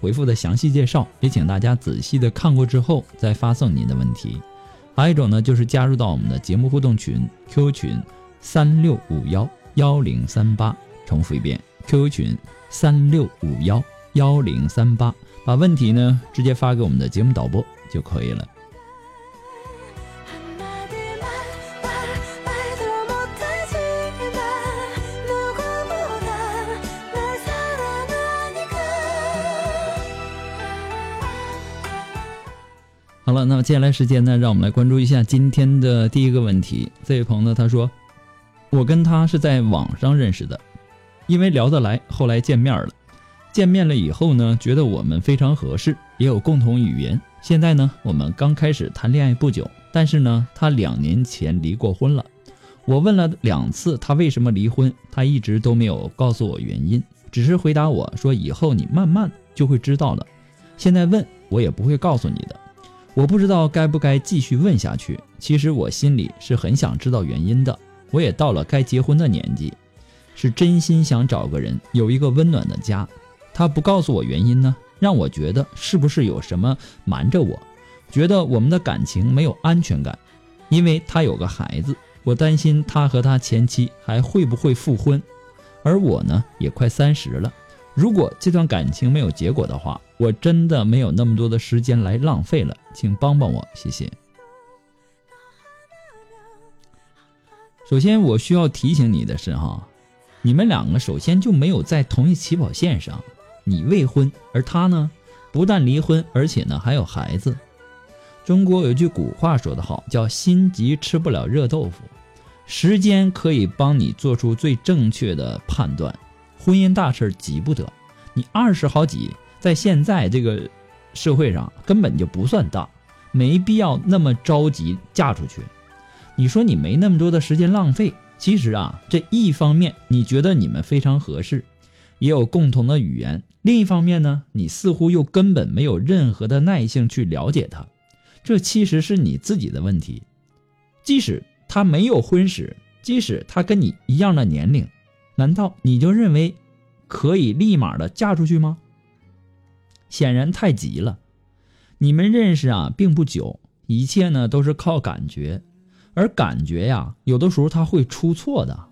回复的详细介绍，也请大家仔细的看过之后再发送您的问题。还有一种呢，就是加入到我们的节目互动群 Q 群三六五幺幺零三八，重复一遍，Q 群三六五幺幺零三八，把问题呢直接发给我们的节目导播就可以了。好了，那么接下来时间呢，让我们来关注一下今天的第一个问题。这位朋友呢，他说：“我跟他是在网上认识的，因为聊得来，后来见面了。见面了以后呢，觉得我们非常合适，也有共同语言。现在呢，我们刚开始谈恋爱不久，但是呢，他两年前离过婚了。我问了两次他为什么离婚，他一直都没有告诉我原因，只是回答我说以后你慢慢就会知道了。现在问我也不会告诉你的。”我不知道该不该继续问下去。其实我心里是很想知道原因的。我也到了该结婚的年纪，是真心想找个人有一个温暖的家。他不告诉我原因呢，让我觉得是不是有什么瞒着我？觉得我们的感情没有安全感，因为他有个孩子，我担心他和他前妻还会不会复婚。而我呢，也快三十了。如果这段感情没有结果的话，我真的没有那么多的时间来浪费了，请帮帮我，谢谢。首先，我需要提醒你的是，哈，你们两个首先就没有在同一起跑线上。你未婚，而他呢，不但离婚，而且呢还有孩子。中国有句古话说得好，叫“心急吃不了热豆腐”。时间可以帮你做出最正确的判断。婚姻大事急不得，你二十好几，在现在这个社会上根本就不算大，没必要那么着急嫁出去。你说你没那么多的时间浪费，其实啊，这一方面你觉得你们非常合适，也有共同的语言；另一方面呢，你似乎又根本没有任何的耐性去了解他，这其实是你自己的问题。即使他没有婚史，即使他跟你一样的年龄。难道你就认为可以立马的嫁出去吗？显然太急了。你们认识啊，并不久，一切呢都是靠感觉，而感觉呀，有的时候他会出错的。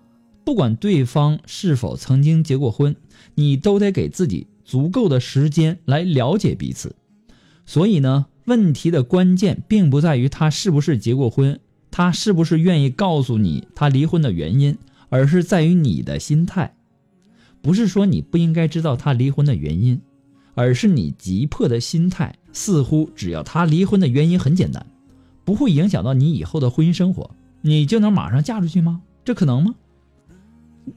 不管对方是否曾经结过婚，你都得给自己足够的时间来了解彼此。所以呢，问题的关键并不在于他是不是结过婚，他是不是愿意告诉你他离婚的原因。而是在于你的心态，不是说你不应该知道他离婚的原因，而是你急迫的心态似乎只要他离婚的原因很简单，不会影响到你以后的婚姻生活，你就能马上嫁出去吗？这可能吗？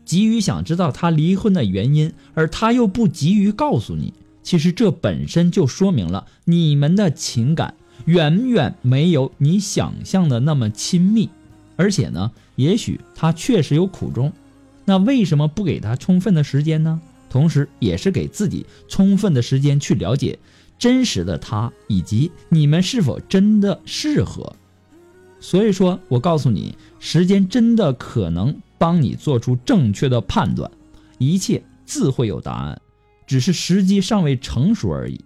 急于想知道他离婚的原因，而他又不急于告诉你，其实这本身就说明了你们的情感远远没有你想象的那么亲密。而且呢，也许他确实有苦衷，那为什么不给他充分的时间呢？同时，也是给自己充分的时间去了解真实的他，以及你们是否真的适合。所以说，我告诉你，时间真的可能帮你做出正确的判断，一切自会有答案，只是时机尚未成熟而已。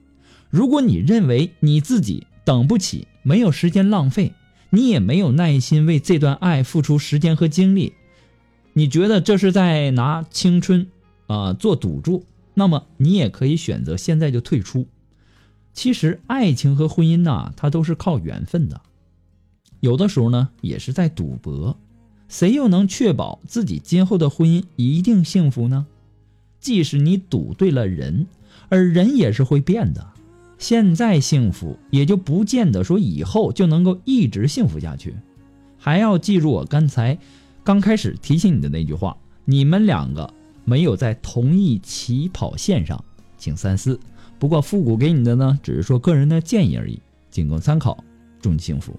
如果你认为你自己等不起，没有时间浪费。你也没有耐心为这段爱付出时间和精力，你觉得这是在拿青春啊、做赌注，那么你也可以选择现在就退出。其实爱情和婚姻呐、它都是靠缘分的，有的时候呢也是在赌博。谁又能确保自己今后的婚姻一定幸福呢？即使你赌对了人，而人也是会变的。现在幸福，也就不见得说以后就能够一直幸福下去。还要记住我刚才刚开始提醒你的那句话：你们两个没有在同一起跑线上，请三思。不过复古给你的呢，只是说个人的建议而已，仅供参考。祝你幸福。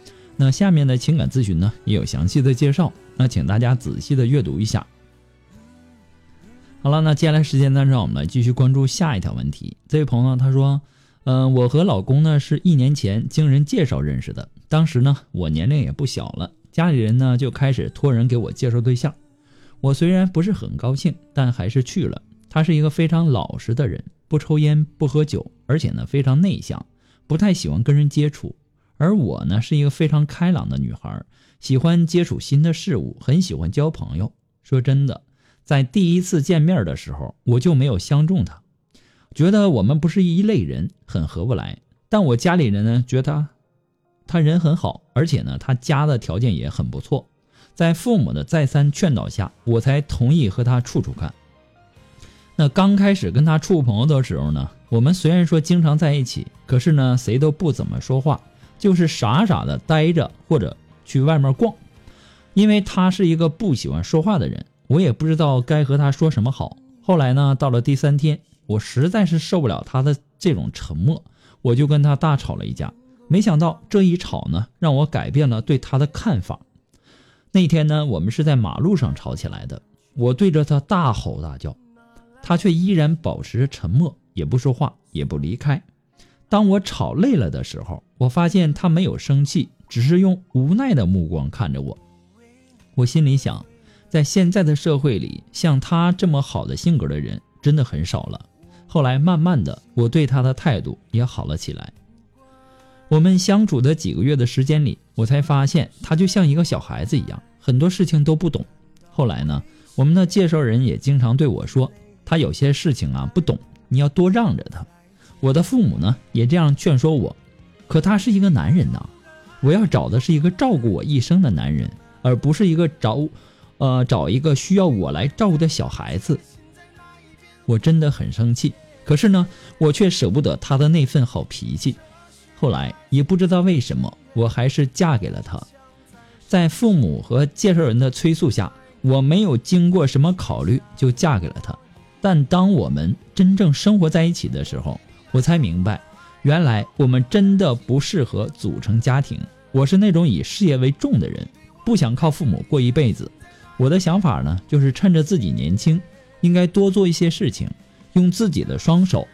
那下面的情感咨询呢，也有详细的介绍，那请大家仔细的阅读一下。好了，那接下来时间呢，让我们来继续关注下一条问题。这位朋友他说，嗯、我和老公呢是一年前经人介绍认识的，当时呢我年龄也不小了，家里人呢就开始托人给我介绍对象。我虽然不是很高兴，但还是去了。他是一个非常老实的人，不抽烟不喝酒，而且呢非常内向，不太喜欢跟人接触。而我呢是一个非常开朗的女孩，喜欢接触新的事物，很喜欢交朋友。说真的，在第一次见面的时候，我就没有相中他，觉得我们不是一类人，很合不来。但我家里人呢觉得他他人很好，而且呢他家的条件也很不错。在父母的再三劝导下，我才同意和他处处看。那刚开始跟他处朋友的时候呢，我们虽然说经常在一起，可是呢谁都不怎么说话。就是傻傻的待着，或者去外面逛，因为他是一个不喜欢说话的人，我也不知道该和他说什么好。后来呢，到了第三天，我实在是受不了他的这种沉默，我就跟他大吵了一架。没想到这一吵呢，让我改变了对他的看法。那天呢，我们是在马路上吵起来的，我对着他大吼大叫，他却依然保持着沉默，也不说话，也不离开。当我吵累了的时候，我发现他没有生气，只是用无奈的目光看着我。我心里想，在现在的社会里，像他这么好的性格的人真的很少了。后来慢慢的，我对他的态度也好了起来。我们相处的几个月的时间里，我才发现他就像一个小孩子一样，很多事情都不懂。后来呢，我们的介绍人也经常对我说，他有些事情啊不懂，你要多让着他。我的父母呢也这样劝说我，可他是一个男人呐，我要找的是一个照顾我一生的男人，而不是一个找，呃，找一个需要我来照顾的小孩子。我真的很生气，可是呢，我却舍不得他的那份好脾气。后来也不知道为什么，我还是嫁给了他。在父母和介绍人的催促下，我没有经过什么考虑就嫁给了他。但当我们真正生活在一起的时候，我才明白，原来我们真的不适合组成家庭。我是那种以事业为重的人，不想靠父母过一辈子。我的想法呢，就是趁着自己年轻，应该多做一些事情，用自己的双手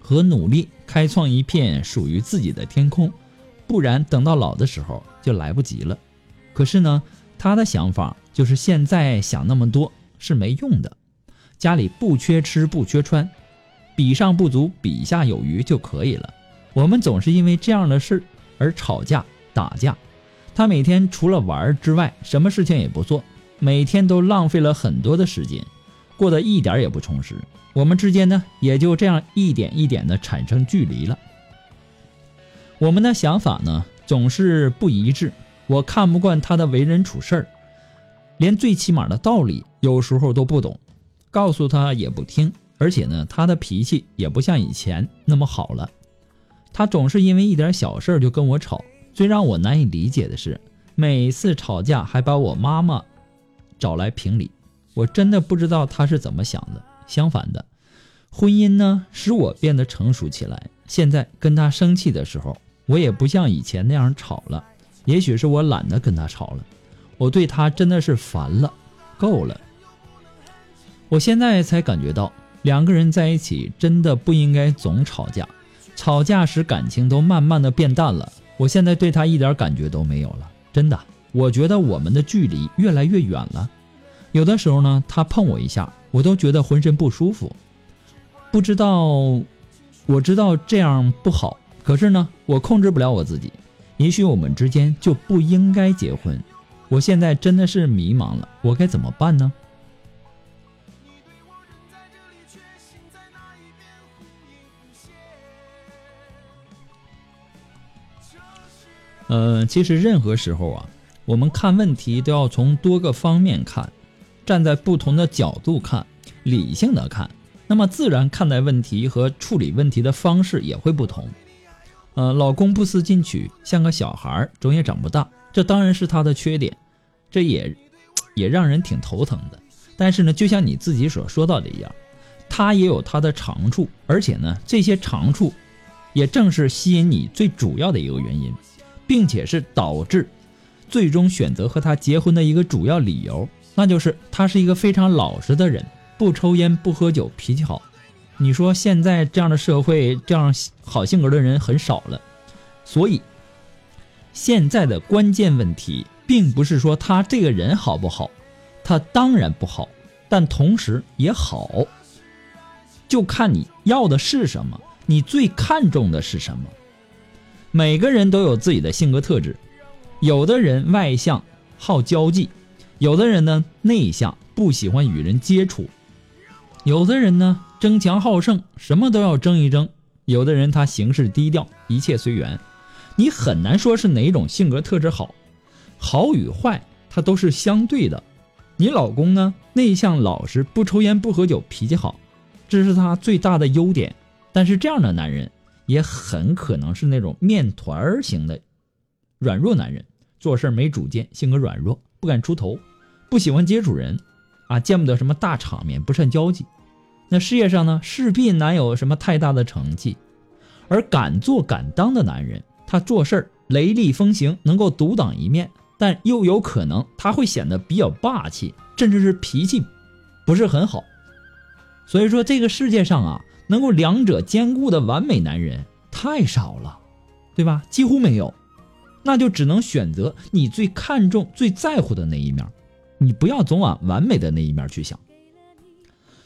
和努力开创一片属于自己的天空，不然等到老的时候就来不及了。可是呢，他的想法就是现在想那么多是没用的，家里不缺吃不缺穿。比上不足，比下有余就可以了。我们总是因为这样的事而吵架打架。他每天除了玩之外，什么事情也不做，每天都浪费了很多的时间，过得一点也不充实。我们之间呢，也就这样一点一点的产生距离了。我们的想法呢，总是不一致。我看不惯他的为人处事儿，连最起码的道理有时候都不懂，告诉他也不听。而且呢，他的脾气也不像以前那么好了。他总是因为一点小事就跟我吵。最让我难以理解的是，每次吵架还把我妈妈找来评理。我真的不知道他是怎么想的。相反的，婚姻呢使我变得成熟起来。现在跟他生气的时候，我也不像以前那样吵了。也许是我懒得跟他吵了，我对他真的是烦了，够了。我现在才感觉到，两个人在一起真的不应该总吵架，吵架时感情都慢慢的变淡了。我现在对他一点感觉都没有了，真的，我觉得我们的距离越来越远了。有的时候呢，他碰我一下，我都觉得浑身不舒服。不知道，我知道这样不好，可是呢，我控制不了我自己。也许我们之间就不应该结婚。我现在真的是迷茫了，我该怎么办呢？呃，其实任何时候啊，我们看问题都要从多个方面看。站在不同的角度看，理性的看，那么自然看待问题和处理问题的方式也会不同。呃，老公不思进取，像个小孩，总也长不大，这当然是他的缺点，这也也让人挺头疼的。但是呢，就像你自己所说到的一样，他也有他的长处，而且呢，这些长处也正是吸引你最主要的一个原因，并且是导致最终选择和他结婚的一个主要理由。那就是他是一个非常老实的人，不抽烟不喝酒，脾气好。你说现在这样的社会，这样好性格的人很少了，所以现在的关键问题并不是说他这个人好不好，他当然不好，但同时也好，就看你要的是什么，你最看重的是什么。每个人都有自己的性格特质，有的人外向，好交际。有的人呢内向，不喜欢与人接触；有的人呢争强好胜，什么都要争一争；有的人他行事低调，一切随缘。你很难说是哪种性格特质好，好与坏它都是相对的。你老公呢内向老实，不抽烟不喝酒，脾气好，这是他最大的优点。但是这样的男人也很可能是那种面团型的软弱男人，做事没主见，性格软弱。不敢出头，不喜欢接触人，啊，见不得什么大场面，不善交际。那事业上呢，势必难有什么太大的成绩。而敢做敢当的男人，他做事雷厉风行，能够独当一面，但又有可能他会显得比较霸气，甚至是脾气不是很好。所以说，这个世界上啊，能够两者兼顾的完美男人太少了，对吧？几乎没有。那就只能选择你最看重、最在乎的那一面，你不要总往完美的那一面去想。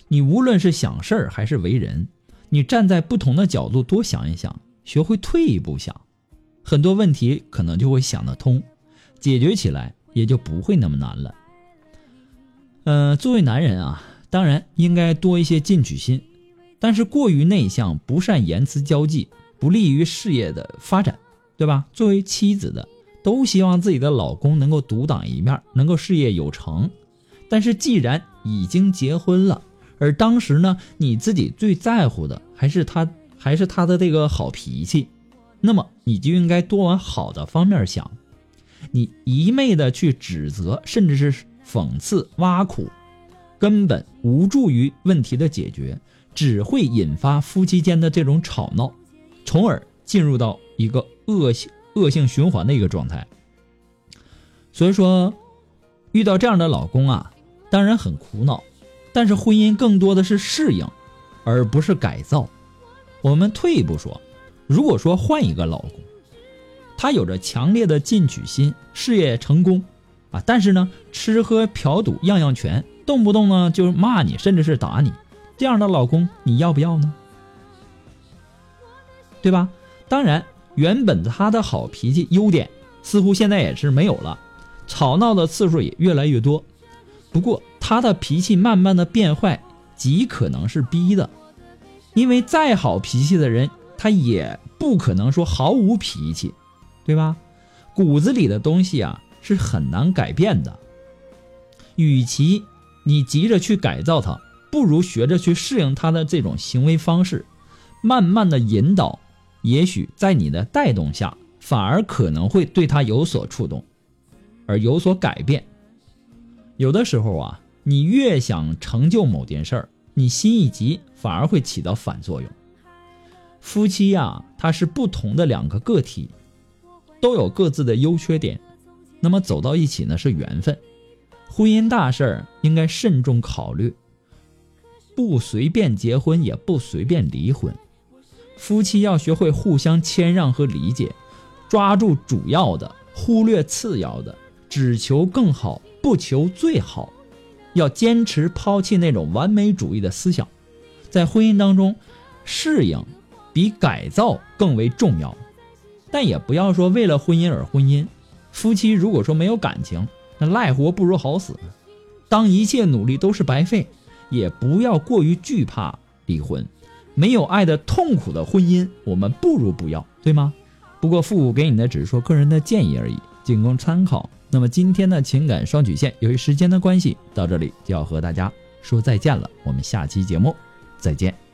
你无论是想事儿还是为人，你站在不同的角度多想一想，学会退一步想，很多问题可能就会想得通，解决起来也就不会那么难了。嗯，作为男人啊，当然应该多一些进取心，但是过于内向、不善言辞交际，不利于事业的发展。对吧？作为妻子的，都希望自己的老公能够独当一面，能够事业有成。但是既然已经结婚了，而当时呢，你自己最在乎的还是他，还是他的这个好脾气，那么你就应该多往好的方面想。你一昧的去指责，甚至是讽刺、挖苦，根本无助于问题的解决，只会引发夫妻间的这种吵闹，从而进入到一个。恶性恶性循环的一个状态，所以说遇到这样的老公啊，当然很苦恼。但是婚姻更多的是适应，而不是改造。我们退一步说，如果说换一个老公，他有着强烈的进取心，事业成功啊，但是呢，吃喝嫖赌样样全，动不动呢就骂你，甚至是打你，这样的老公你要不要呢？对吧？当然。原本他的好脾气优点似乎现在也是没有了，吵闹的次数也越来越多。不过他的脾气慢慢的变坏，极可能是逼的，因为再好脾气的人，他也不可能说毫无脾气，对吧？骨子里的东西啊是很难改变的。与其你急着去改造他，不如学着去适应他的这种行为方式，慢慢的引导。也许在你的带动下，反而可能会对他有所触动，而有所改变。有的时候啊，你越想成就某件事儿，你心一急，反而会起到反作用。夫妻呀，它是不同的两个个体，都有各自的优缺点，那么走到一起呢是缘分。婚姻大事儿应该慎重考虑，不随便结婚，也不随便离婚。夫妻要学会互相谦让和理解，抓住主要的，忽略次要的，只求更好，不求最好。要坚持抛弃那种完美主义的思想，在婚姻当中，适应比改造更为重要。但也不要说为了婚姻而婚姻。夫妻如果说没有感情，那赖活不如好死。当一切努力都是白费，也不要过于惧怕离婚。没有爱的痛苦的婚姻，我们不如不要，对吗？不过父母给你的只是说个人的建议而已，仅供参考。那么今天的情感双曲线，由于时间的关系，到这里就要和大家说再见了。我们下期节目再见。